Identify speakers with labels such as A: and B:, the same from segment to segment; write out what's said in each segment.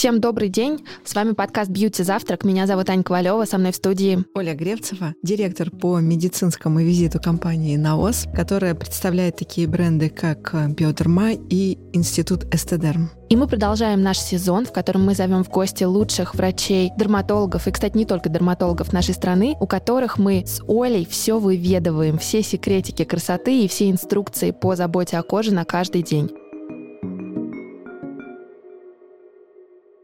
A: Всем добрый день. С вами подкаст «Бьюти Завтрак». Меня зовут Аня Ковалева, со мной в студии
B: Оля Гревцева, директор по медицинскому визиту компании «Наос», которая представляет такие бренды, как «Биодерма» и Институт Эстедерм.
A: И мы продолжаем наш сезон, в котором мы зовем в гости лучших врачей, дерматологов, и, кстати, не только дерматологов нашей страны, у которых мы с Олей все выведываем, все секретики красоты и все инструкции по заботе о коже на каждый день.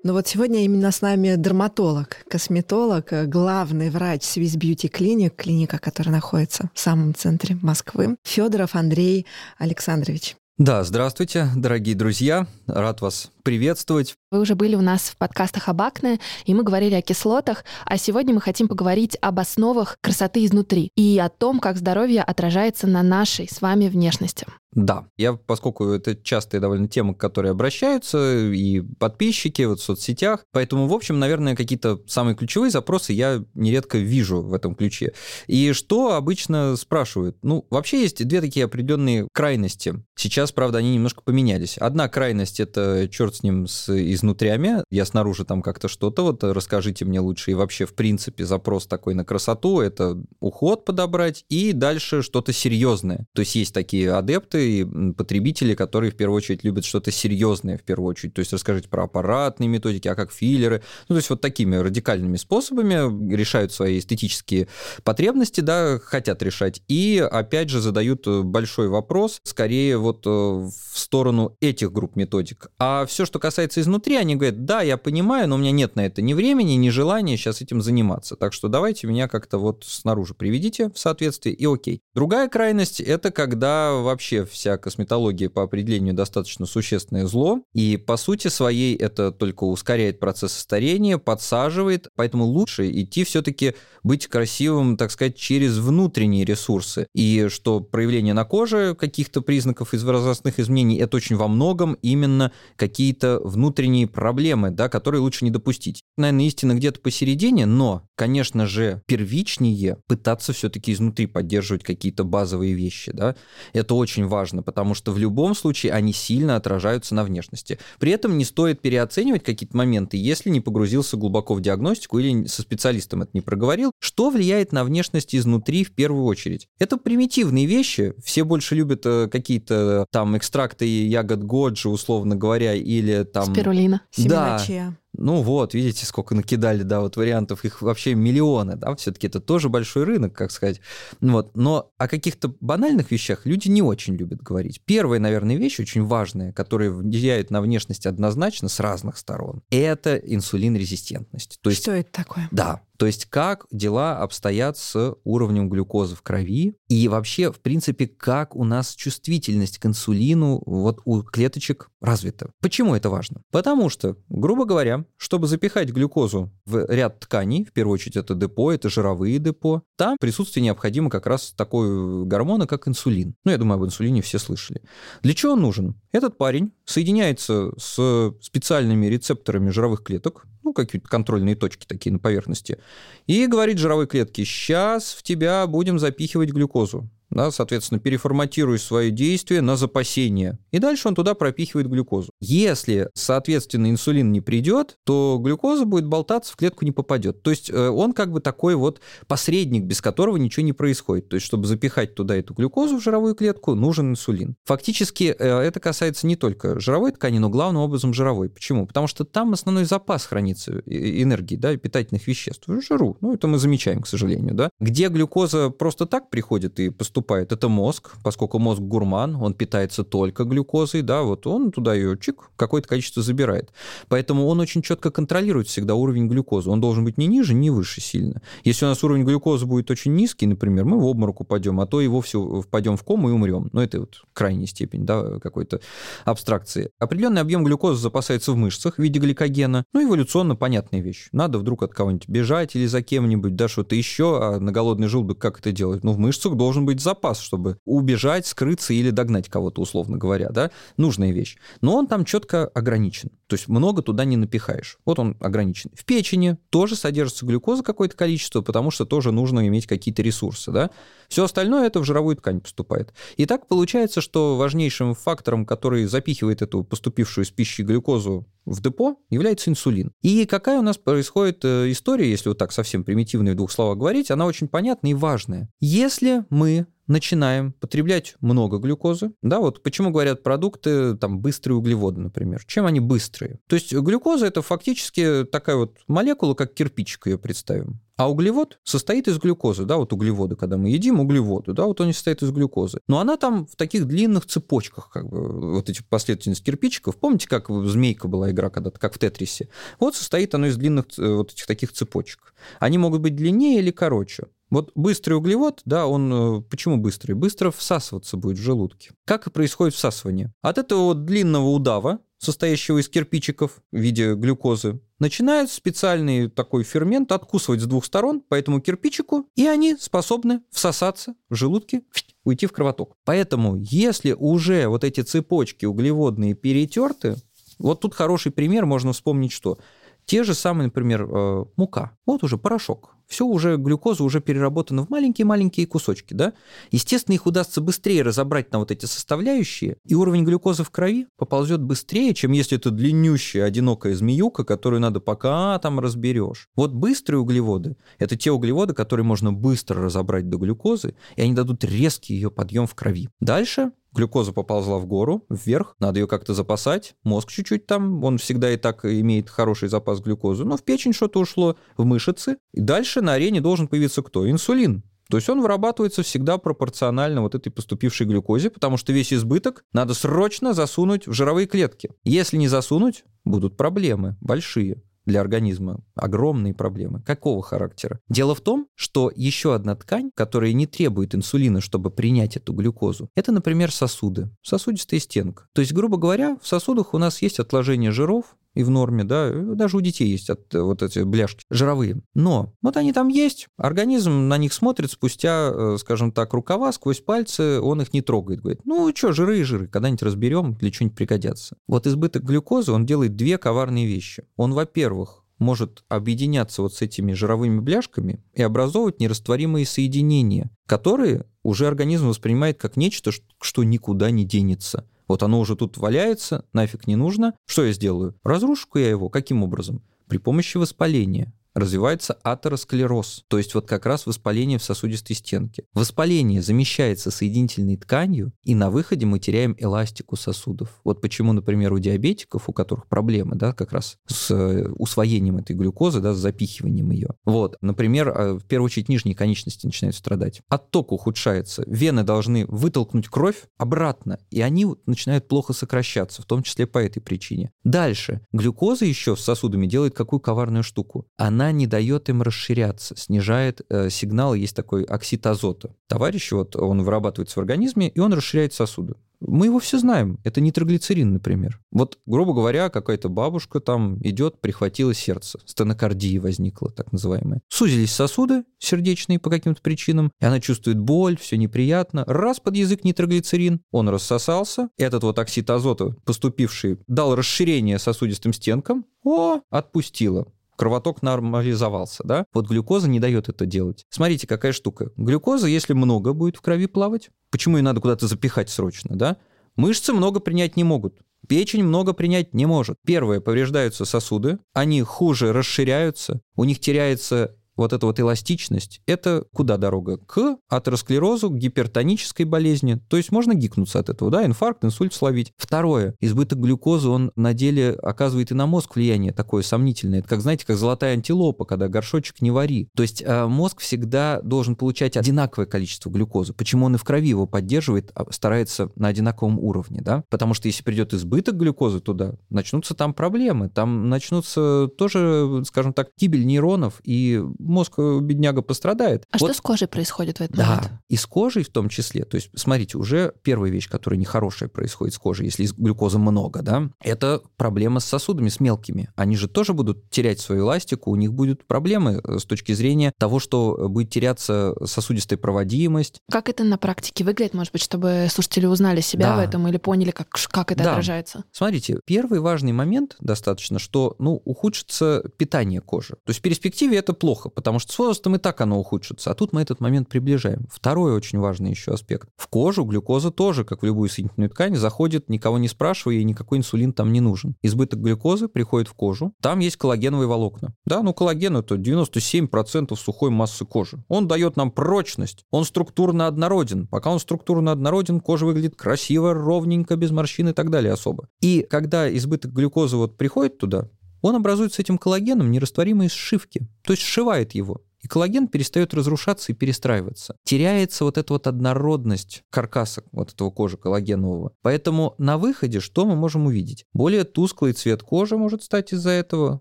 B: Но вот сегодня именно с нами дерматолог, косметолог, главный врач Swiss Beauty Clinic, клиника, которая находится в самом центре Москвы, Федоров Андрей Александрович.
C: Да, здравствуйте, дорогие друзья. Рад вас приветствовать.
A: Вы уже были у нас в подкастах об акне, и мы говорили о кислотах, а сегодня мы хотим поговорить об основах красоты изнутри и о том, как здоровье отражается на нашей с вами внешности.
C: Да, я, поскольку это частая довольно тема, к которой обращаются и подписчики вот в соцсетях, поэтому, в общем, наверное, какие-то самые ключевые запросы я нередко вижу в этом ключе. И что обычно спрашивают? Ну, вообще есть две такие определенные крайности. Сейчас, правда, они немножко поменялись. Одна крайность — это черт с ним, с изнутрями. Я снаружи там как-то что-то, вот расскажите мне лучше. И вообще, в принципе, запрос такой на красоту — это уход подобрать и дальше что-то серьезное. То есть есть такие адепты, и потребители, которые в первую очередь любят что-то серьезное в первую очередь. То есть расскажите про аппаратные методики, а как филлеры. Ну, то есть вот такими радикальными способами решают свои эстетические потребности, да, хотят решать. И опять же задают большой вопрос, скорее вот э, в сторону этих групп методик. А все, что касается изнутри, они говорят, да, я понимаю, но у меня нет на это ни времени, ни желания сейчас этим заниматься. Так что давайте меня как-то вот снаружи приведите в соответствии, и окей. Другая крайность — это когда вообще вся косметология по определению достаточно существенное зло, и по сути своей это только ускоряет процесс старения, подсаживает, поэтому лучше идти все-таки быть красивым, так сказать, через внутренние ресурсы, и что проявление на коже каких-то признаков из возрастных изменений это очень во многом именно какие-то внутренние проблемы, да, которые лучше не допустить. Наверное, истина где-то посередине, но, конечно же, первичнее пытаться все-таки изнутри поддерживать какие-то базовые вещи, да, это очень важно важно, потому что в любом случае они сильно отражаются на внешности. При этом не стоит переоценивать какие-то моменты, если не погрузился глубоко в диагностику или со специалистом это не проговорил. Что влияет на внешность изнутри в первую очередь? Это примитивные вещи. Все больше любят э, какие-то там экстракты ягод годжи, условно говоря, или там...
A: Спирулина.
B: Семена
C: да. Ну вот, видите, сколько накидали, да, вот вариантов, их вообще миллионы, да, все-таки это тоже большой рынок, как сказать. Вот, но о каких-то банальных вещах люди не очень любят говорить. Первая, наверное, вещь очень важная, которая влияет на внешность однозначно с разных сторон, это инсулинрезистентность.
B: То есть, Что это такое?
C: Да, то есть как дела обстоят с уровнем глюкозы в крови и вообще, в принципе, как у нас чувствительность к инсулину вот у клеточек развита. Почему это важно? Потому что, грубо говоря, чтобы запихать глюкозу в ряд тканей, в первую очередь это депо, это жировые депо, там присутствие необходимо как раз такой гормона, как инсулин. Ну, я думаю, об инсулине все слышали. Для чего он нужен? Этот парень соединяется с специальными рецепторами жировых клеток, ну, какие-то контрольные точки такие на поверхности, и говорит жировой клетке, сейчас в тебя будем запихивать глюкозу да, соответственно, переформатируешь свои действия на запасение. И дальше он туда пропихивает глюкозу. Если, соответственно, инсулин не придет, то глюкоза будет болтаться, в клетку не попадет. То есть э, он как бы такой вот посредник, без которого ничего не происходит. То есть, чтобы запихать туда эту глюкозу в жировую клетку, нужен инсулин. Фактически э, это касается не только жировой ткани, но главным образом жировой. Почему? Потому что там основной запас хранится энергии, да, питательных веществ. В жиру. Ну, это мы замечаем, к сожалению, да. Где глюкоза просто так приходит и поступает поступает, это мозг, поскольку мозг гурман, он питается только глюкозой, да, вот он туда ее чик, какое-то количество забирает. Поэтому он очень четко контролирует всегда уровень глюкозы. Он должен быть не ниже, не выше сильно. Если у нас уровень глюкозы будет очень низкий, например, мы в обморок упадем, а то и вовсе впадем в кому и умрем. Но это вот крайняя степень, да, какой-то абстракции. Определенный объем глюкозы запасается в мышцах в виде гликогена. Ну, эволюционно понятная вещь. Надо вдруг от кого-нибудь бежать или за кем-нибудь, да, что-то еще, а на голодный желудок как это делать? Ну, в мышцах должен быть запас, чтобы убежать, скрыться или догнать кого-то, условно говоря, да, нужная вещь. Но он там четко ограничен. То есть много туда не напихаешь. Вот он ограничен. В печени тоже содержится глюкоза какое-то количество, потому что тоже нужно иметь какие-то ресурсы, да. Все остальное это в жировую ткань поступает. И так получается, что важнейшим фактором, который запихивает эту поступившую из пищи глюкозу в депо является инсулин. И какая у нас происходит э, история, если вот так совсем примитивно в двух словах говорить, она очень понятная и важная. Если мы начинаем потреблять много глюкозы. Да, вот почему говорят продукты, там, быстрые углеводы, например. Чем они быстрые? То есть глюкоза – это фактически такая вот молекула, как кирпичик ее представим. А углевод состоит из глюкозы, да, вот углеводы, когда мы едим углеводы, да, вот они состоят из глюкозы. Но она там в таких длинных цепочках, как бы, вот эти последовательность кирпичиков. Помните, как змейка была игра когда-то, как в Тетрисе? Вот состоит оно из длинных э, вот этих таких цепочек. Они могут быть длиннее или короче. Вот быстрый углевод, да, он э, почему быстрый? Быстро всасываться будет в желудке. Как и происходит всасывание? От этого вот длинного удава, состоящего из кирпичиков в виде глюкозы, начинает специальный такой фермент откусывать с двух сторон по этому кирпичику, и они способны всосаться в желудке, уйти в кровоток. Поэтому, если уже вот эти цепочки углеводные перетерты, вот тут хороший пример, можно вспомнить что? Те же самые, например, э, мука. Вот уже порошок. Все уже, глюкоза уже переработана в маленькие-маленькие кусочки, да? Естественно, их удастся быстрее разобрать на вот эти составляющие, и уровень глюкозы в крови поползет быстрее, чем если это длиннющая одинокая змеюка, которую надо пока там разберешь. Вот быстрые углеводы – это те углеводы, которые можно быстро разобрать до глюкозы, и они дадут резкий ее подъем в крови. Дальше глюкоза поползла в гору, вверх, надо ее как-то запасать, мозг чуть-чуть там, он всегда и так имеет хороший запас глюкозы, но в печень что-то ушло, в мышцы, и дальше на арене должен появиться кто? Инсулин. То есть он вырабатывается всегда пропорционально вот этой поступившей глюкозе, потому что весь избыток надо срочно засунуть в жировые клетки. Если не засунуть, будут проблемы большие для организма огромные проблемы. Какого характера? Дело в том, что еще одна ткань, которая не требует инсулина, чтобы принять эту глюкозу, это, например, сосуды, сосудистая стенка. То есть, грубо говоря, в сосудах у нас есть отложение жиров, и в норме, да, даже у детей есть от, вот эти бляшки жировые. Но вот они там есть, организм на них смотрит спустя, э, скажем так, рукава, сквозь пальцы, он их не трогает, говорит, ну что, жиры и жиры, когда-нибудь разберем, для чего-нибудь пригодятся. Вот избыток глюкозы, он делает две коварные вещи. Он, во-первых, может объединяться вот с этими жировыми бляшками и образовывать нерастворимые соединения, которые уже организм воспринимает как нечто, что никуда не денется. Вот оно уже тут валяется, нафиг не нужно. Что я сделаю? Разрушу-ка я его. Каким образом? При помощи воспаления развивается атеросклероз, то есть вот как раз воспаление в сосудистой стенке. Воспаление замещается соединительной тканью, и на выходе мы теряем эластику сосудов. Вот почему, например, у диабетиков, у которых проблемы, да, как раз с э, усвоением этой глюкозы, да, с запихиванием ее. Вот, например, э, в первую очередь нижние конечности начинают страдать. Отток ухудшается, вены должны вытолкнуть кровь обратно, и они начинают плохо сокращаться, в том числе по этой причине. Дальше. Глюкоза еще с сосудами делает какую коварную штуку. Она она не дает им расширяться, снижает э, сигнал, есть такой оксид азота. Товарищ, вот он вырабатывается в организме, и он расширяет сосуды. Мы его все знаем. Это нитроглицерин, например. Вот, грубо говоря, какая-то бабушка там идет, прихватила сердце. Стенокардия возникла, так называемая. Сузились сосуды сердечные по каким-то причинам, и она чувствует боль, все неприятно. Раз под язык нитроглицерин, он рассосался. Этот вот оксид азота, поступивший, дал расширение сосудистым стенкам. О, отпустила кровоток нормализовался, да? Вот глюкоза не дает это делать. Смотрите, какая штука. Глюкоза, если много будет в крови плавать, почему ее надо куда-то запихать срочно, да? Мышцы много принять не могут. Печень много принять не может. Первое, повреждаются сосуды, они хуже расширяются, у них теряется вот эта вот эластичность, это куда дорога? К атеросклерозу, к гипертонической болезни. То есть можно гикнуться от этого, да, инфаркт, инсульт словить. Второе, избыток глюкозы, он на деле оказывает и на мозг влияние такое сомнительное. Это как, знаете, как золотая антилопа, когда горшочек не вари. То есть э, мозг всегда должен получать одинаковое количество глюкозы. Почему он и в крови его поддерживает, а старается на одинаковом уровне, да? Потому что если придет избыток глюкозы туда, начнутся там проблемы, там начнутся тоже, скажем так, гибель нейронов и мозг э, бедняга пострадает.
A: А вот. что с кожей происходит в этот
C: да,
A: момент?
C: и с кожей в том числе. То есть, смотрите, уже первая вещь, которая нехорошая происходит с кожей, если глюкозы много, да, это проблема с сосудами, с мелкими. Они же тоже будут терять свою эластику, у них будут проблемы э, с точки зрения того, что будет теряться сосудистая проводимость.
A: Как это на практике выглядит, может быть, чтобы слушатели узнали себя да. в этом или поняли, как, как это да. отражается?
C: Смотрите, первый важный момент достаточно, что ну, ухудшится питание кожи. То есть в перспективе это плохо, потому что с возрастом и так оно ухудшится, а тут мы этот момент приближаем. Второй очень важный еще аспект. В кожу глюкоза тоже, как в любую соединительную ткань, заходит, никого не спрашивая, и никакой инсулин там не нужен. Избыток глюкозы приходит в кожу, там есть коллагеновые волокна. Да, ну коллаген это 97% сухой массы кожи. Он дает нам прочность, он структурно однороден. Пока он структурно однороден, кожа выглядит красиво, ровненько, без морщин и так далее особо. И когда избыток глюкозы вот приходит туда, он образует с этим коллагеном нерастворимые сшивки, то есть сшивает его и коллаген перестает разрушаться и перестраиваться. Теряется вот эта вот однородность каркаса вот этого кожи коллагенового. Поэтому на выходе что мы можем увидеть? Более тусклый цвет кожи может стать из-за этого,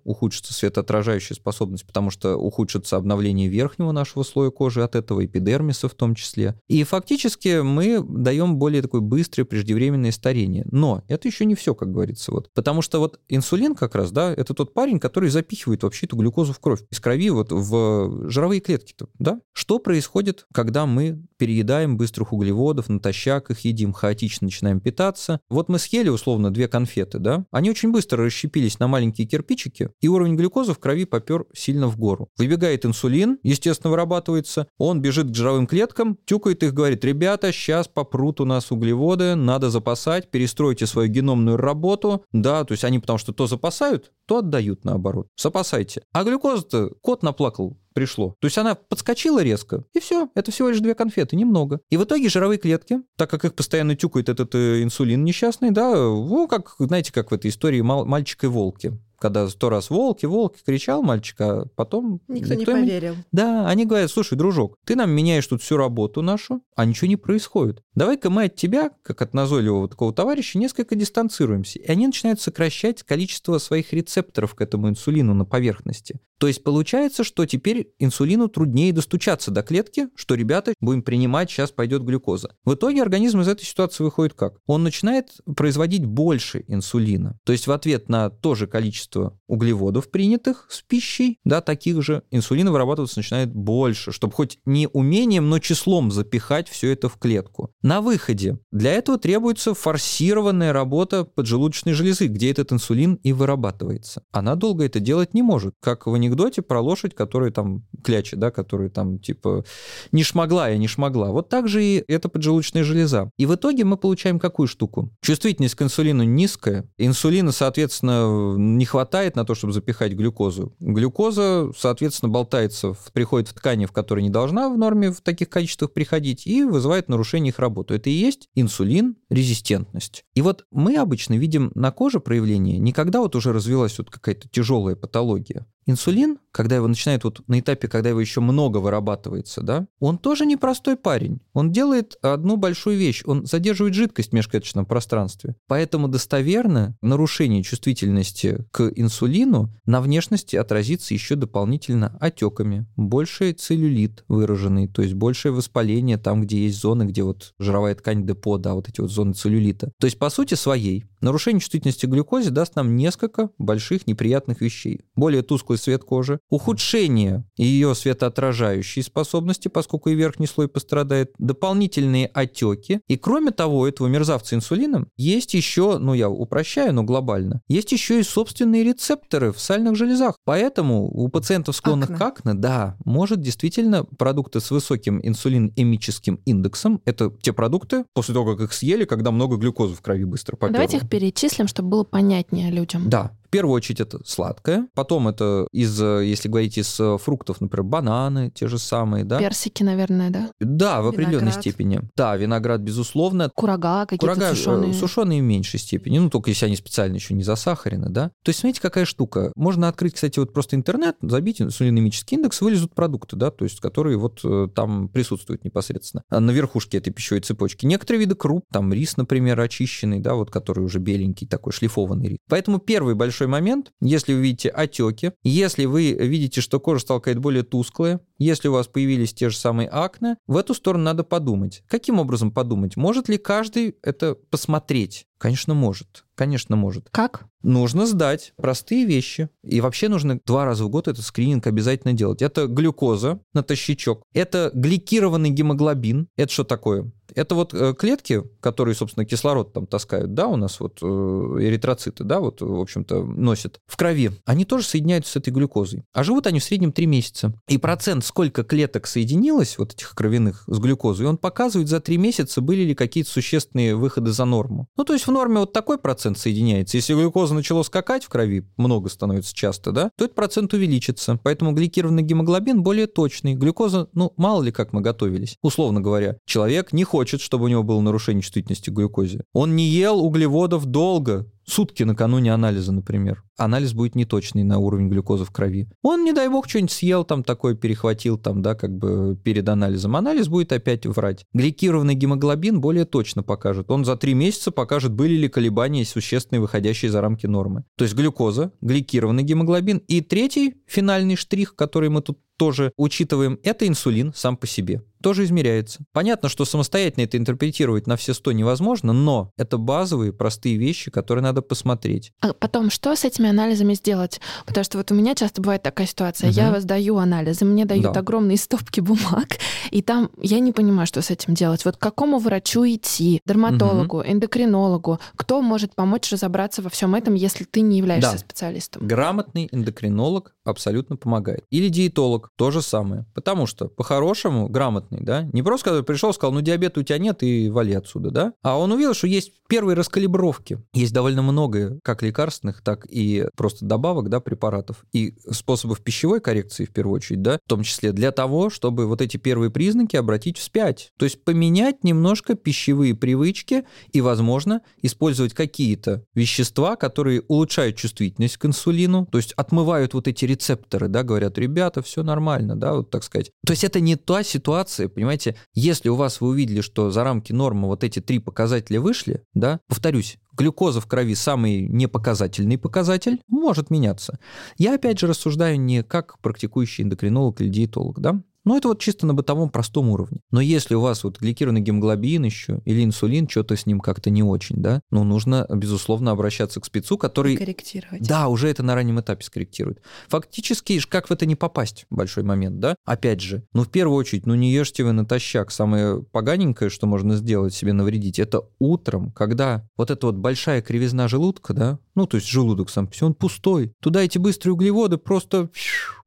C: ухудшится светоотражающая способность, потому что ухудшится обновление верхнего нашего слоя кожи от этого, эпидермиса в том числе. И фактически мы даем более такое быстрое преждевременное старение. Но это еще не все, как говорится. Вот. Потому что вот инсулин как раз, да, это тот парень, который запихивает вообще эту глюкозу в кровь. Из крови вот в жировые клетки-то, да? Что происходит, когда мы переедаем быстрых углеводов, натощак их едим, хаотично начинаем питаться? Вот мы съели, условно, две конфеты, да? Они очень быстро расщепились на маленькие кирпичики, и уровень глюкозы в крови попер сильно в гору. Выбегает инсулин, естественно, вырабатывается, он бежит к жировым клеткам, тюкает их, говорит, ребята, сейчас попрут у нас углеводы, надо запасать, перестройте свою геномную работу, да, то есть они потому что то запасают, то отдают наоборот. Запасайте. А глюкоза-то кот наплакал, пришло. То есть она подскочила резко, и все, это всего лишь две конфеты, немного. И в итоге жировые клетки, так как их постоянно тюкает этот э, инсулин несчастный, да, ну, как, знаете, как в этой истории мальчик и волки когда сто раз волки, волки кричал мальчик, а потом...
B: Никто, никто не поверил. Ему...
C: Да, они говорят, слушай, дружок, ты нам меняешь тут всю работу нашу, а ничего не происходит. Давай-ка мы от тебя, как от назойливого такого товарища, несколько дистанцируемся. И они начинают сокращать количество своих рецепторов к этому инсулину на поверхности. То есть получается, что теперь инсулину труднее достучаться до клетки, что, ребята, будем принимать, сейчас пойдет глюкоза. В итоге организм из этой ситуации выходит как? Он начинает производить больше инсулина. То есть в ответ на то же количество углеводов, принятых с пищей, да, таких же, инсулина вырабатываться начинает больше, чтобы хоть не умением, но числом запихать все это в клетку. На выходе для этого требуется форсированная работа поджелудочной железы, где этот инсулин и вырабатывается. Она долго это делать не может, как в анекдоте про лошадь, которая там клячет, да, которая там типа не шмогла, я не шмогла. Вот так же и эта поджелудочная железа. И в итоге мы получаем какую штуку? Чувствительность к инсулину низкая, инсулина, соответственно, не хватает на то, чтобы запихать глюкозу. Глюкоза, соответственно, болтается, в, приходит в ткани, в которые не должна в норме в таких количествах приходить, и вызывает нарушение их работы. Это и есть инсулин, резистентность. И вот мы обычно видим на коже проявление не когда вот уже развилась вот какая-то тяжелая патология, Инсулин, когда его начинают вот на этапе, когда его еще много вырабатывается, да, он тоже непростой парень. Он делает одну большую вещь. Он задерживает жидкость в межклеточном пространстве. Поэтому достоверно нарушение чувствительности к инсулину на внешности отразится еще дополнительно отеками. Больший целлюлит выраженный, то есть большее воспаление там, где есть зоны, где вот жировая ткань депо, да, вот эти вот зоны целлюлита. То есть, по сути своей, нарушение чувствительности к глюкозе даст нам несколько больших неприятных вещей. Более тусклый цвет кожи, ухудшение ее светоотражающей способности, поскольку и верхний слой пострадает, дополнительные отеки. И кроме того, этого мерзавца инсулином есть еще, ну я упрощаю, но глобально, есть еще и собственные рецепторы в сальных железах. Поэтому у пациентов, склонных акне. к акне, да, может действительно продукты с высоким инсулинемическим индексом, это те продукты, после того, как их съели, когда много глюкозы в крови быстро поперло.
A: Давайте их перечислим, чтобы было понятнее людям.
C: Да, первую очередь это сладкое, потом это из, если говорить из э, фруктов, например, бананы те же самые, да?
A: Персики, наверное, да?
C: Да, в определенной степени. Да, виноград, безусловно.
A: Курага какие-то Курага, э, сушеные.
C: Сушеные в меньшей степени, ну, только если они специально еще не засахарены, да? То есть, смотрите, какая штука. Можно открыть, кстати, вот просто интернет, забить инсулинемический индекс, вылезут продукты, да, то есть, которые вот э, там присутствуют непосредственно а на верхушке этой пищевой цепочки. Некоторые виды круп, там рис, например, очищенный, да, вот который уже беленький, такой шлифованный рис. Поэтому первый большой момент, если вы видите отеки, если вы видите, что кожа стала какая-то более тусклая, если у вас появились те же самые акне, в эту сторону надо подумать. Каким образом подумать? Может ли каждый это посмотреть? Конечно, может. Конечно, может.
A: Как?
C: Нужно сдать простые вещи. И вообще нужно два раза в год этот скрининг обязательно делать. Это глюкоза натощичок. Это гликированный гемоглобин. Это что такое? Это вот э, клетки, которые, собственно, кислород там таскают, да, у нас вот э, эритроциты, да, вот, в общем-то, носят в крови. Они тоже соединяются с этой глюкозой. А живут они в среднем 3 месяца. И процент, сколько клеток соединилось, вот этих кровяных, с глюкозой, он показывает за 3 месяца, были ли какие-то существенные выходы за норму. Ну, то есть в норме вот такой процент соединяется. Если глюкоза начала скакать в крови, много становится часто, да, то этот процент увеличится. Поэтому гликированный гемоглобин более точный. Глюкоза, ну, мало ли как мы готовились. Условно говоря, человек не хочет, чтобы у него было нарушение чувствительности к глюкозе. Он не ел углеводов долго, сутки накануне анализа, например. Анализ будет неточный на уровень глюкозы в крови. Он, не дай бог, что-нибудь съел там такое, перехватил там, да, как бы перед анализом. Анализ будет опять врать. Гликированный гемоглобин более точно покажет. Он за три месяца покажет, были ли колебания существенные, выходящие за рамки нормы. То есть глюкоза, гликированный гемоглобин. И третий финальный штрих, который мы тут тоже учитываем, это инсулин сам по себе. Тоже измеряется. Понятно, что самостоятельно это интерпретировать на все сто невозможно, но это базовые, простые вещи, которые надо посмотреть.
A: А потом, что с этими анализами сделать? Потому что вот у меня часто бывает такая ситуация. Угу. Я сдаю анализы, мне дают да. огромные стопки бумаг, и там я не понимаю, что с этим делать. Вот к какому врачу идти? Дерматологу, угу. эндокринологу? Кто может помочь разобраться во всем этом, если ты не являешься да. специалистом?
C: Грамотный эндокринолог абсолютно помогает. Или диетолог, то же самое. Потому что, по-хорошему, грамотный, да, не просто когда пришел, сказал, ну, диабета у тебя нет, и вали отсюда, да, а он увидел, что есть первые раскалибровки. Есть довольно много как лекарственных, так и просто добавок, да, препаратов, и способов пищевой коррекции, в первую очередь, да, в том числе для того, чтобы вот эти первые признаки обратить вспять. То есть поменять немножко пищевые привычки и, возможно, использовать какие-то вещества, которые улучшают чувствительность к инсулину, то есть отмывают вот эти рецепторы, да, говорят, ребята, все нормально, да, вот так сказать. То есть это не та ситуация, понимаете, если у вас вы увидели, что за рамки нормы вот эти три показателя вышли, да, повторюсь, глюкоза в крови самый непоказательный показатель, может меняться. Я опять же рассуждаю не как практикующий эндокринолог или диетолог, да, ну, это вот чисто на бытовом простом уровне. Но если у вас вот гликированный гемоглобин еще или инсулин, что-то с ним как-то не очень, да, ну, нужно, безусловно, обращаться к спецу, который... И
A: корректировать.
C: Да, уже это на раннем этапе скорректирует. Фактически, как в это не попасть, большой момент, да? Опять же, ну, в первую очередь, ну, не ешьте вы натощак. Самое поганенькое, что можно сделать себе навредить, это утром, когда вот эта вот большая кривизна желудка, да, ну, то есть желудок сам он пустой. Туда эти быстрые углеводы просто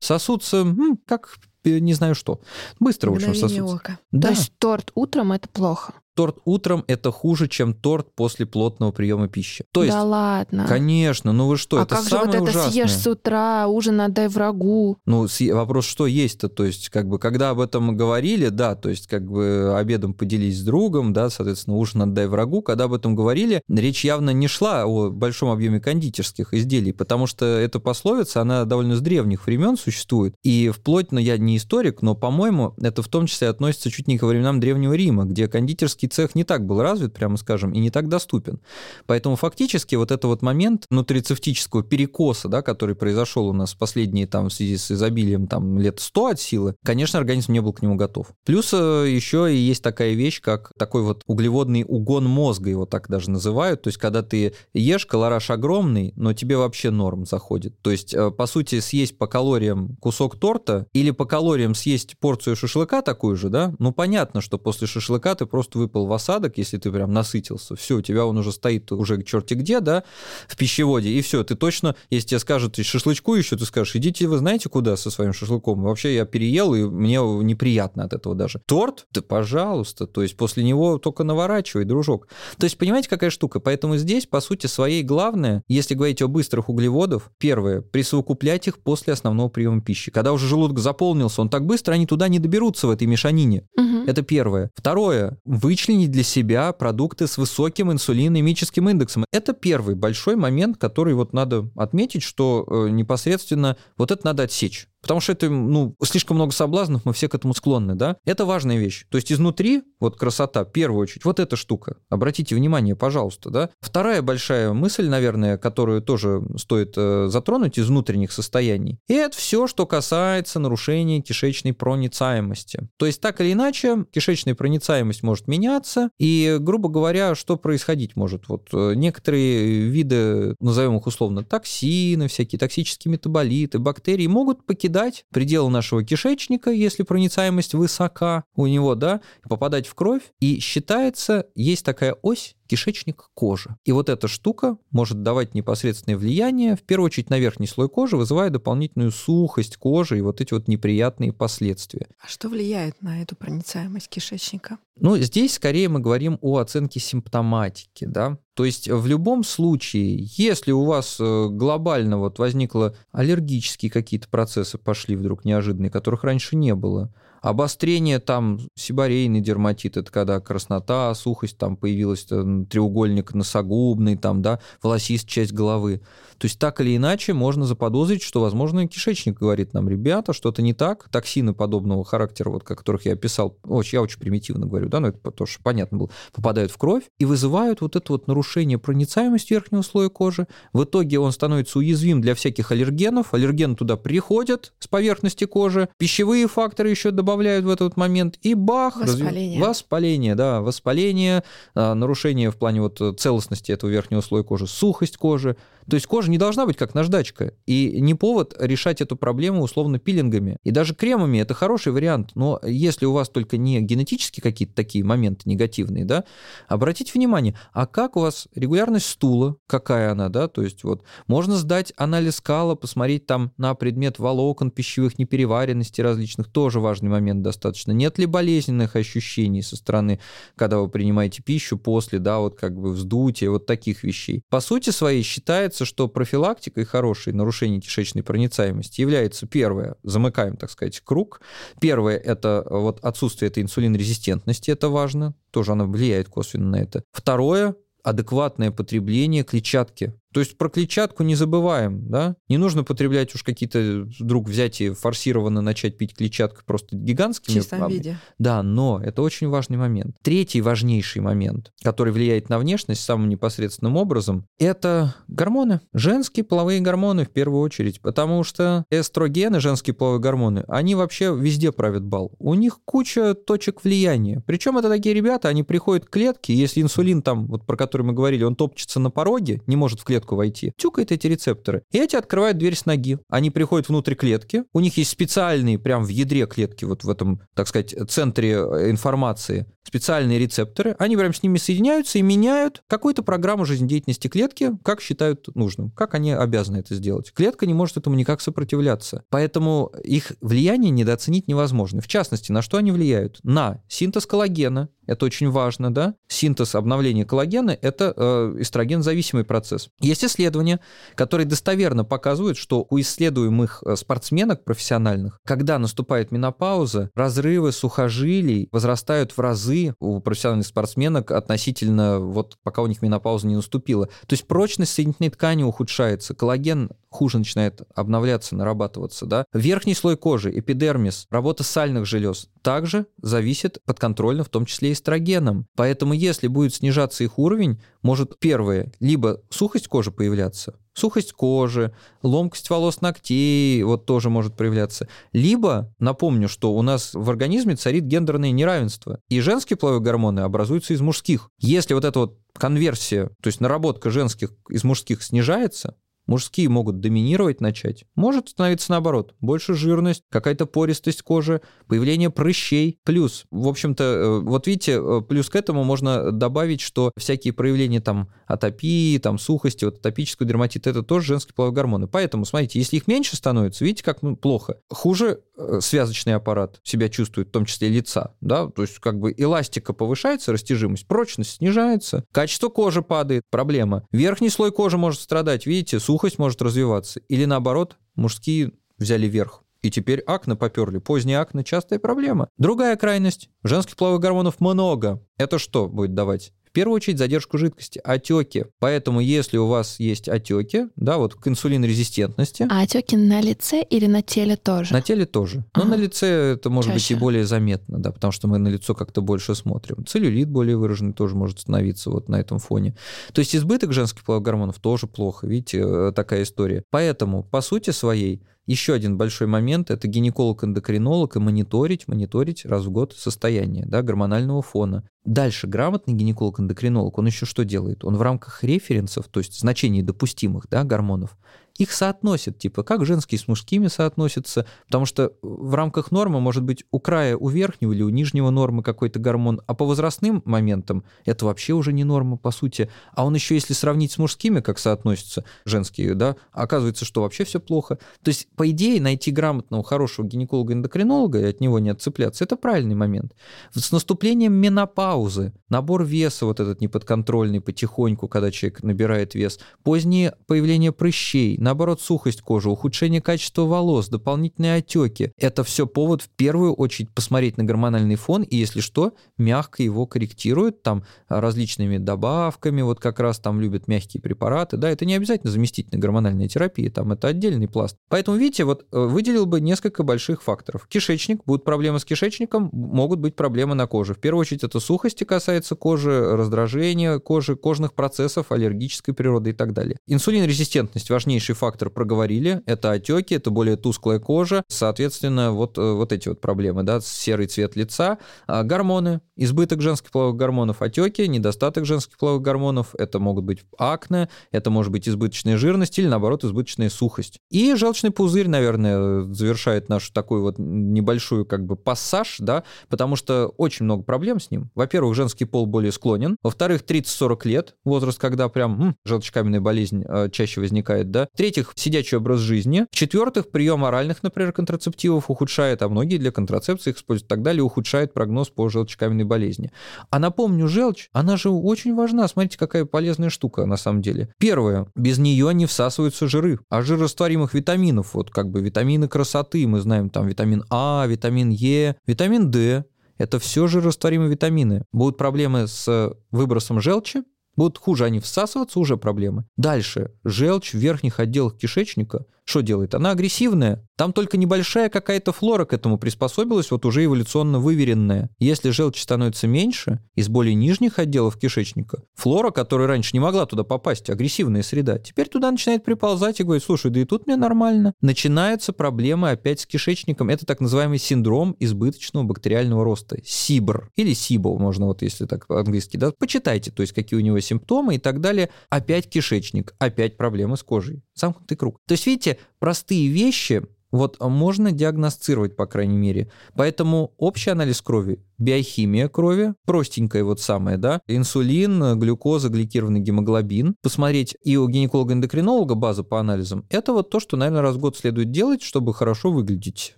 C: сосутся, как не знаю что. Быстро, в общем, сосудится.
A: Ока. Да. То есть торт утром это плохо
C: торт утром это хуже, чем торт после плотного приема пищи. То есть,
A: да ладно.
C: Конечно, ну вы что,
A: а
C: это
A: как
C: самое
A: же вот это
C: ужасное.
A: съешь с утра, ужин отдай врагу?
C: Ну, вопрос, что есть-то, то есть, как бы, когда об этом говорили, да, то есть, как бы, обедом поделись с другом, да, соответственно, ужин отдай врагу, когда об этом говорили, речь явно не шла о большом объеме кондитерских изделий, потому что эта пословица, она довольно с древних времен существует, и вплоть, ну, я не историк, но, по-моему, это в том числе относится чуть не ко временам Древнего Рима, где кондитерский кондитерский цех не так был развит, прямо скажем, и не так доступен. Поэтому фактически вот этот вот момент нутрицептического перекоса, да, который произошел у нас в последние там в связи с изобилием там лет 100 от силы, конечно, организм не был к нему готов. Плюс э, еще и есть такая вещь, как такой вот углеводный угон мозга, его так даже называют. То есть, когда ты ешь, колораж огромный, но тебе вообще норм заходит. То есть, э, по сути, съесть по калориям кусок торта или по калориям съесть порцию шашлыка такую же, да, ну понятно, что после шашлыка ты просто выпал в осадок, если ты прям насытился, все, у тебя он уже стоит уже черти где, да, в пищеводе, и все, ты точно, если тебе скажут, шашлычку еще, ты скажешь, идите вы знаете куда со своим шашлыком, вообще я переел, и мне неприятно от этого даже. Торт? Да пожалуйста, то есть после него только наворачивай, дружок. То есть понимаете, какая штука? Поэтому здесь, по сути, своей главное, если говорить о быстрых углеводов, первое, присовокуплять их после основного приема пищи. Когда уже желудок заполнился, он так быстро, они туда не доберутся в этой мешанине. Угу. Это первое. Второе, вычленить для себя продукты с высоким инсулинемическим индексом. Это первый большой момент, который вот надо отметить, что э, непосредственно вот это надо отсечь. Потому что это, ну, слишком много соблазнов, мы все к этому склонны, да? Это важная вещь. То есть изнутри, вот красота, в первую очередь, вот эта штука. Обратите внимание, пожалуйста, да? Вторая большая мысль, наверное, которую тоже стоит э, затронуть из внутренних состояний, и это все, что касается нарушения кишечной проницаемости. То есть так или иначе, кишечная проницаемость может меняться, и, грубо говоря, что происходить может? Вот э, некоторые виды, назовем их условно, токсины, всякие токсические метаболиты, бактерии могут покидать покидать пределы нашего кишечника, если проницаемость высока у него, да, попадать в кровь. И считается, есть такая ось кишечник кожи. И вот эта штука может давать непосредственное влияние, в первую очередь, на верхний слой кожи, вызывая дополнительную сухость кожи и вот эти вот неприятные последствия.
B: А что влияет на эту проницаемость кишечника?
C: Ну, здесь скорее мы говорим о оценке симптоматики, да. То есть в любом случае, если у вас э, глобально вот возникло аллергические какие-то процессы пошли вдруг неожиданные, которых раньше не было, Обострение там, сибарейный дерматит, это когда краснота, сухость, там появилась там, треугольник носогубный, там, да, волосистая часть головы. То есть так или иначе можно заподозрить, что, возможно, кишечник говорит нам, ребята, что-то не так, токсины подобного характера, вот, которых я описал, очень, я очень примитивно говорю, да, но это что понятно было, попадают в кровь и вызывают вот это вот нарушение проницаемости верхнего слоя кожи. В итоге он становится уязвим для всяких аллергенов, аллергены туда приходят с поверхности кожи, пищевые факторы еще добавляют в этот момент, и бах!
B: Воспаление.
C: Разв... Воспаление, да, воспаление, а, нарушение в плане вот целостности этого верхнего слоя кожи, сухость кожи, то есть кожа не должна быть как наждачка. И не повод решать эту проблему условно пилингами. И даже кремами это хороший вариант. Но если у вас только не генетические какие-то такие моменты негативные, да, обратите внимание, а как у вас регулярность стула, какая она, да, то есть вот можно сдать анализ кала, посмотреть там на предмет волокон, пищевых непереваренностей различных, тоже важный момент достаточно. Нет ли болезненных ощущений со стороны, когда вы принимаете пищу после, да, вот как бы вздутия, вот таких вещей. По сути своей считается Получается, что профилактикой хорошей нарушения кишечной проницаемости является первое, замыкаем, так сказать, круг. Первое – это вот отсутствие этой инсулинорезистентности, это важно, тоже она влияет косвенно на это. Второе – адекватное потребление клетчатки. То есть про клетчатку не забываем, да? Не нужно потреблять уж какие-то вдруг взять и форсированно начать пить клетчатку просто гигантскими.
B: В чистом виде.
C: Да, но это очень важный момент. Третий важнейший момент, который влияет на внешность самым непосредственным образом, это гормоны. Женские половые гормоны в первую очередь, потому что эстрогены, женские половые гормоны, они вообще везде правят бал. У них куча точек влияния. Причем это такие ребята, они приходят к клетке, если инсулин там, вот про который мы говорили, он топчется на пороге, не может в клетку клетку войти, тюкает эти рецепторы. И эти открывают дверь с ноги. Они приходят внутрь клетки, у них есть специальные, прям в ядре клетки, вот в этом, так сказать, центре э, информации, специальные рецепторы, они прям с ними соединяются и меняют какую-то программу жизнедеятельности клетки, как считают нужным, как они обязаны это сделать. Клетка не может этому никак сопротивляться. Поэтому их влияние недооценить невозможно. В частности, на что они влияют? На синтез коллагена, это очень важно, да? Синтез обновления коллагена – это э, эстроген-зависимый процесс. Есть исследования, которые достоверно показывают, что у исследуемых э, спортсменок профессиональных, когда наступает менопауза, разрывы сухожилий возрастают в разы у профессиональных спортсменок относительно вот пока у них менопауза не наступила. То есть прочность соединительной ткани ухудшается, коллаген хуже начинает обновляться, нарабатываться, да. Верхний слой кожи, эпидермис, работа сальных желез также зависит подконтрольно, в том числе эстрогеном. Поэтому если будет снижаться их уровень, может первое, либо сухость кожи появляться, сухость кожи, ломкость волос ногтей, вот тоже может проявляться. Либо, напомню, что у нас в организме царит гендерное неравенство, и женские половые гормоны образуются из мужских. Если вот эта вот конверсия, то есть наработка женских из мужских снижается, мужские могут доминировать начать. Может становиться наоборот. Больше жирность, какая-то пористость кожи, появление прыщей. Плюс, в общем-то, э, вот видите, э, плюс к этому можно добавить, что всякие проявления там атопии, там сухости, вот атопического дерматита, это тоже женские половые гормоны. Поэтому, смотрите, если их меньше становится, видите, как ну, плохо. Хуже э, связочный аппарат себя чувствует, в том числе лица, да, то есть как бы эластика повышается, растяжимость, прочность снижается, качество кожи падает, проблема. Верхний слой кожи может страдать, видите, сухость сухость может развиваться. Или наоборот, мужские взяли верх. И теперь акне поперли. Поздние акне – частая проблема. Другая крайность. Женских половых гормонов много. Это что будет давать? Первую очередь задержку жидкости, отеки. Поэтому если у вас есть отеки, да, вот к инсулинорезистентности.
A: А отеки на лице или на теле тоже?
C: На теле тоже. Но ага. на лице это может Чаще. быть и более заметно, да, потому что мы на лицо как-то больше смотрим. Целлюлит более выраженный тоже может становиться вот на этом фоне. То есть избыток женских половых гормонов тоже плохо, видите, э, такая история. Поэтому, по сути своей, еще один большой момент – это гинеколог-эндокринолог и мониторить, мониторить раз в год состояние да, гормонального фона. Дальше грамотный гинеколог-эндокринолог, он еще что делает? Он в рамках референсов, то есть значений допустимых да, гормонов, их соотносит, типа, как женские с мужскими соотносятся, потому что в рамках нормы может быть у края, у верхнего или у нижнего нормы какой-то гормон, а по возрастным моментам это вообще уже не норма, по сути. А он еще, если сравнить с мужскими, как соотносятся женские, да, оказывается, что вообще все плохо. То есть, по идее, найти грамотного, хорошего гинеколога-эндокринолога и от него не отцепляться, это правильный момент. С наступлением менопаузы, набор веса вот этот неподконтрольный потихоньку, когда человек набирает вес, позднее появление прыщей, наоборот, сухость кожи, ухудшение качества волос, дополнительные отеки. Это все повод в первую очередь посмотреть на гормональный фон и, если что, мягко его корректируют там различными добавками, вот как раз там любят мягкие препараты. Да, это не обязательно заместительная гормональная терапия, там это отдельный пласт. Поэтому, видите, вот э, выделил бы несколько больших факторов. Кишечник, будут проблемы с кишечником, могут быть проблемы на коже. В первую очередь это сухости касается кожи, раздражения кожи, кожных процессов, аллергической природы и так далее. Инсулинорезистентность важнейший фактор проговорили. Это отеки, это более тусклая кожа. Соответственно, вот, э, вот эти вот проблемы, да, серый цвет лица. А гормоны, избыток женских половых гормонов, отеки, недостаток женских половых гормонов. Это могут быть акне, это может быть избыточная жирность или, наоборот, избыточная сухость. И желчный пузырь, наверное, завершает нашу такую вот небольшую как бы пассаж, да, потому что очень много проблем с ним. Во-первых, женский пол более склонен. Во-вторых, 30-40 лет, возраст, когда прям м, желчекаменная болезнь э, чаще возникает, да. В-третьих, сидячий образ жизни. В-четвертых, прием оральных, например, контрацептивов ухудшает, а многие для контрацепции их используют и так далее, ухудшает прогноз по желчекаменной болезни. А напомню, желчь, она же очень важна. Смотрите, какая полезная штука на самом деле. Первое, без нее не всасываются жиры. А жирорастворимых витаминов, вот как бы витамины красоты, мы знаем там витамин А, витамин Е, витамин D, это все жирорастворимые витамины. Будут проблемы с выбросом желчи, будут хуже они всасываться, уже проблемы. Дальше. Желчь в верхних отделах кишечника – что делает? Она агрессивная. Там только небольшая какая-то флора к этому приспособилась, вот уже эволюционно выверенная. Если желчь становится меньше, из более нижних отделов кишечника, флора, которая раньше не могла туда попасть, агрессивная среда, теперь туда начинает приползать и говорит, слушай, да и тут мне нормально. Начинаются проблемы опять с кишечником. Это так называемый синдром избыточного бактериального роста. СИБР или СИБО, можно вот если так по-английски, да, почитайте, то есть какие у него симптомы и так далее. Опять кишечник, опять проблемы с кожей. Замкнутый круг. То есть, видите, простые вещи вот можно диагностировать, по крайней мере. Поэтому общий анализ крови биохимия крови, простенькая вот самая, да, инсулин, глюкоза, гликированный гемоглобин, посмотреть и у гинеколога-эндокринолога базу по анализам, это вот то, что, наверное, раз в год следует делать, чтобы хорошо выглядеть.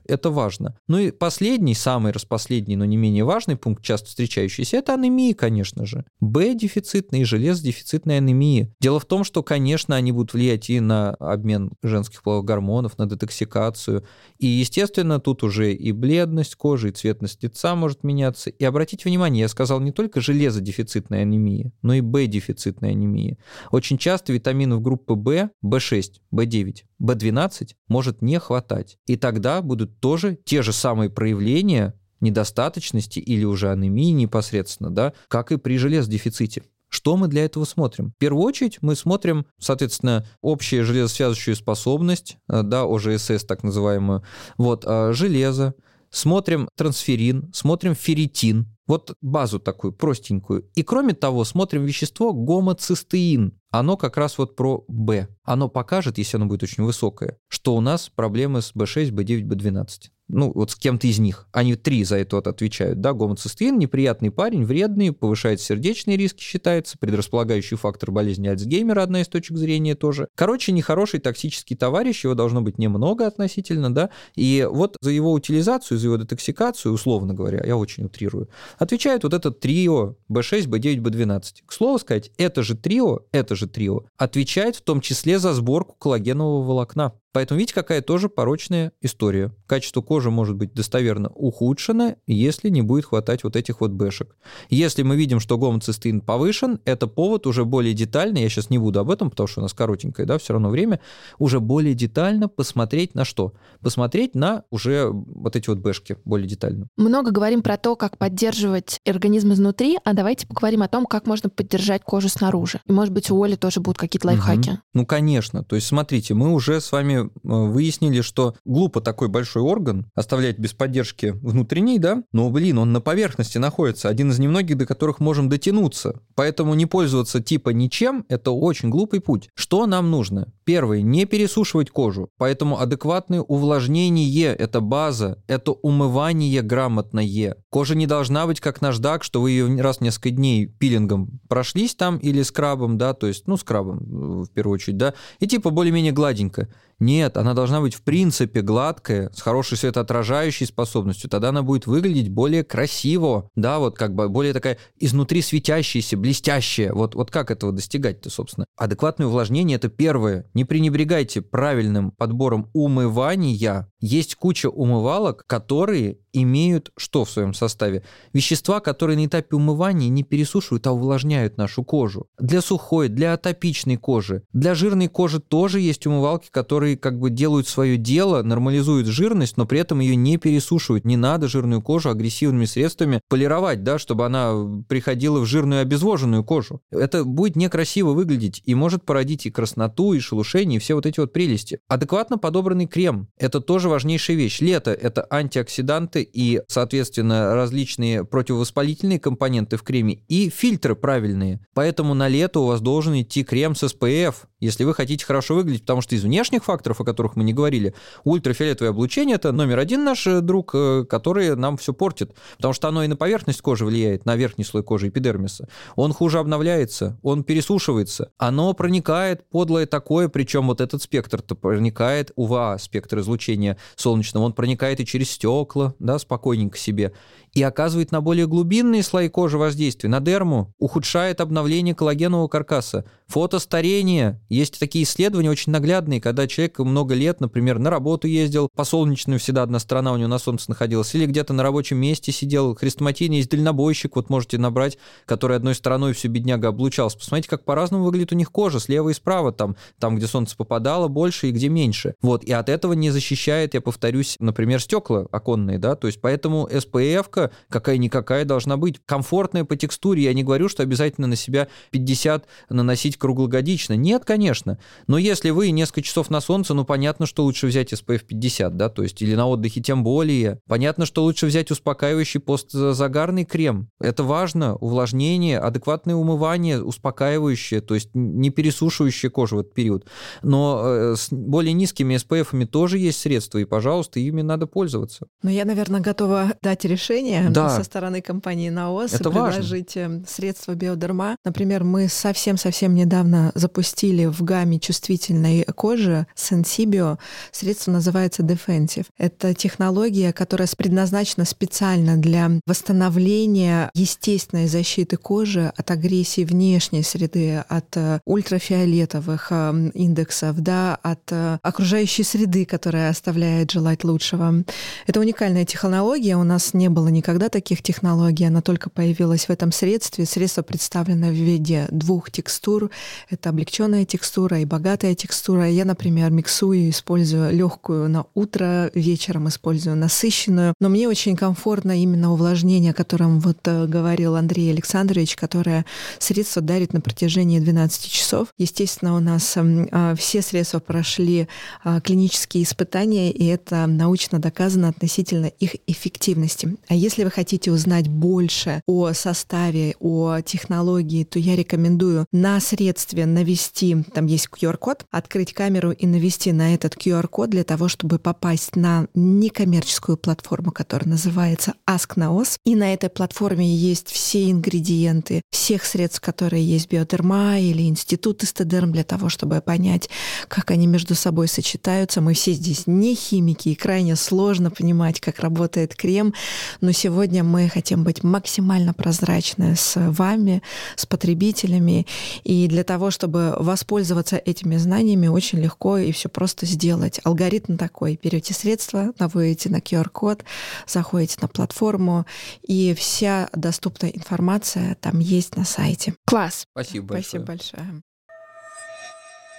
C: Это важно. Ну и последний, самый распоследний, но не менее важный пункт, часто встречающийся, это анемия, конечно же. Б-дефицитная и железодефицитная анемия. Дело в том, что, конечно, они будут влиять и на обмен женских половых гормонов, на детоксикацию. И, естественно, тут уже и бледность кожи, и цветность лица может меняться, меняться. И обратите внимание, я сказал не только железодефицитная анемия, но и Б-дефицитная анемия. Очень часто витаминов группы В, В6, В9, В12 может не хватать. И тогда будут тоже те же самые проявления недостаточности или уже анемии непосредственно, да, как и при железодефиците. Что мы для этого смотрим? В первую очередь мы смотрим, соответственно, общую железосвязывающую способность, э, да, ОЖСС так называемую, вот, а, железо, смотрим трансферин, смотрим ферритин, вот базу такую простенькую. И кроме того, смотрим вещество гомоцистеин. Оно как раз вот про Б. Оно покажет, если оно будет очень высокое, что у нас проблемы с B6, B9, B12 ну, вот с кем-то из них. Они три за это вот отвечают, да, гомоцистеин, неприятный парень, вредный, повышает сердечные риски, считается, предрасполагающий фактор болезни Альцгеймера, одна из точек зрения тоже. Короче, нехороший токсический товарищ, его должно быть немного относительно, да, и вот за его утилизацию, за его детоксикацию, условно говоря, я очень утрирую, отвечает вот этот трио B6, B9, B12. К слову сказать, это же трио, это же трио отвечает в том числе за сборку коллагенового волокна. Поэтому видите, какая тоже порочная история. Качество кожи может быть достоверно ухудшено, если не будет хватать вот этих вот бэшек. Если мы видим, что гомоцистеин повышен, это повод уже более детально, я сейчас не буду об этом, потому что у нас коротенькое, да, все равно время, уже более детально посмотреть на что? Посмотреть на уже вот эти вот бэшки более детально.
A: Много говорим про то, как поддерживать организм изнутри, а давайте поговорим о том, как можно поддержать кожу снаружи. И, может быть, у Оли тоже будут какие-то лайфхаки. Угу.
C: Ну, конечно. То есть, смотрите, мы уже с вами э, выяснили, что глупо такой большой орган оставлять без поддержки внутренней, да? Но, блин, он на поверхности находится, один из немногих, до которых можем дотянуться. Поэтому не пользоваться типа ничем – это очень глупый путь. Что нам нужно? Первое, не пересушивать кожу. Поэтому адекватное увлажнение – это база, это умывание грамотное. Кожа не должна быть как наждак, что вы ее раз в несколько дней пилингом прошлись там или скрабом, да, то есть, ну, скрабом в первую очередь, да, и типа более-менее гладенько. Нет, она должна быть в принципе гладкая, с хорошей светоотражающей способностью. Тогда она будет выглядеть более красиво, да, вот как бы более такая изнутри светящаяся, блестящая. Вот, вот как этого достигать-то, собственно? Адекватное увлажнение – это первое. Не пренебрегайте правильным подбором умывания. Есть куча умывалок, которые имеют что в своем составе? Вещества, которые на этапе умывания не пересушивают, а увлажняют нашу кожу. Для сухой, для атопичной кожи. Для жирной кожи тоже есть умывалки, которые как бы делают свое дело, нормализуют жирность, но при этом ее не пересушивают. Не надо жирную кожу агрессивными средствами полировать, да, чтобы она приходила в жирную обезвоженную кожу. Это будет некрасиво выглядеть и может породить и красноту, и шелушение, и все вот эти вот прелести. Адекватно подобранный крем – это тоже важнейшая вещь. Лето – это антиоксиданты, компоненты и, соответственно, различные противовоспалительные компоненты в креме и фильтры правильные. Поэтому на лето у вас должен идти крем с SPF, если вы хотите хорошо выглядеть, потому что из внешних факторов, о которых мы не говорили, ультрафиолетовое облучение – это номер один наш э, друг, э, который нам все портит, потому что оно и на поверхность кожи влияет, на верхний слой кожи эпидермиса. Он хуже обновляется, он пересушивается, оно проникает подлое такое, причем вот этот спектр-то проникает, УВА, спектр излучения солнечного, он проникает и через стекла, да, спокойненько себе, и оказывает на более глубинные слои кожи воздействие, на дерму, ухудшает обновление коллагенового каркаса, фотостарение. Есть такие исследования очень наглядные, когда человек много лет, например, на работу ездил, по солнечную всегда одна сторона у него на солнце находилась, или где-то на рабочем месте сидел, хрестоматийный есть дальнобойщик, вот можете набрать, который одной стороной всю бедняга облучался. Посмотрите, как по-разному выглядит у них кожа, слева и справа, там, там, где солнце попадало больше и где меньше. Вот, и от этого не защищает, я повторюсь, например, стекла оконные, да, то есть поэтому SPF упаковка какая-никакая должна быть. Комфортная по текстуре. Я не говорю, что обязательно на себя 50 наносить круглогодично. Нет, конечно. Но если вы несколько часов на солнце, ну, понятно, что лучше взять SPF 50, да, то есть или на отдыхе тем более. Понятно, что лучше взять успокаивающий постзагарный крем. Это важно. Увлажнение, адекватное умывание, успокаивающее, то есть не пересушивающее кожу в этот период. Но э, с более низкими SPF тоже есть средства, и, пожалуйста, ими надо пользоваться.
B: Но я, наверное, готова дать решение решение да. со стороны компании НАОС
C: Это
B: и предложить важно. Эм, средства биодерма. Например, мы совсем-совсем недавно запустили в гамме чувствительной кожи Sensibio. Средство называется Defensive. Это технология, которая предназначена специально для восстановления естественной защиты кожи от агрессии внешней среды, от э, ультрафиолетовых эм, индексов, да, от э, окружающей среды, которая оставляет желать лучшего. Это уникальная технология. У нас не было никогда таких технологий, она только появилась в этом средстве. Средство представлено в виде двух текстур. Это облегченная текстура и богатая текстура. Я, например, миксую, использую легкую на утро, вечером использую насыщенную. Но мне очень комфортно именно увлажнение, о котором вот э, говорил Андрей Александрович, которое средство дарит на протяжении 12 часов. Естественно, у нас эм, а, все средства прошли а, клинические испытания, и это научно доказано относительно их эффективности. А если вы хотите узнать больше о составе, о технологии, то я рекомендую на средстве навести, там есть QR-код, открыть камеру и навести на этот QR-код для того, чтобы попасть на некоммерческую платформу, которая называется AskNaos. И на этой платформе есть все ингредиенты всех средств, которые есть биодерма или институт истедерм для того, чтобы понять, как они между собой сочетаются. Мы все здесь не химики, и крайне сложно понимать, как работает крем. Но сегодня мы хотим быть максимально прозрачны с вами, с потребителями. И для того, чтобы воспользоваться этими знаниями, очень легко и все просто сделать. Алгоритм такой. Берете средства, наводите на QR-код, заходите на платформу, и вся доступная информация там есть на сайте.
A: Класс.
C: Спасибо большое.
B: Спасибо большое.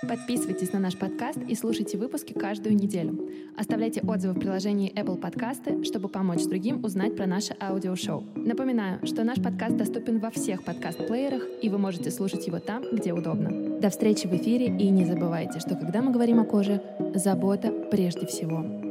A: Подписывайтесь на наш подкаст и слушайте выпуски каждую неделю. Оставляйте отзывы в приложении Apple Подкасты, чтобы помочь другим узнать про наше аудиошоу. Напоминаю, что наш подкаст доступен во всех подкаст-плеерах, и вы можете слушать его там, где удобно. До встречи в эфире, и не забывайте, что когда мы говорим о коже, забота прежде всего.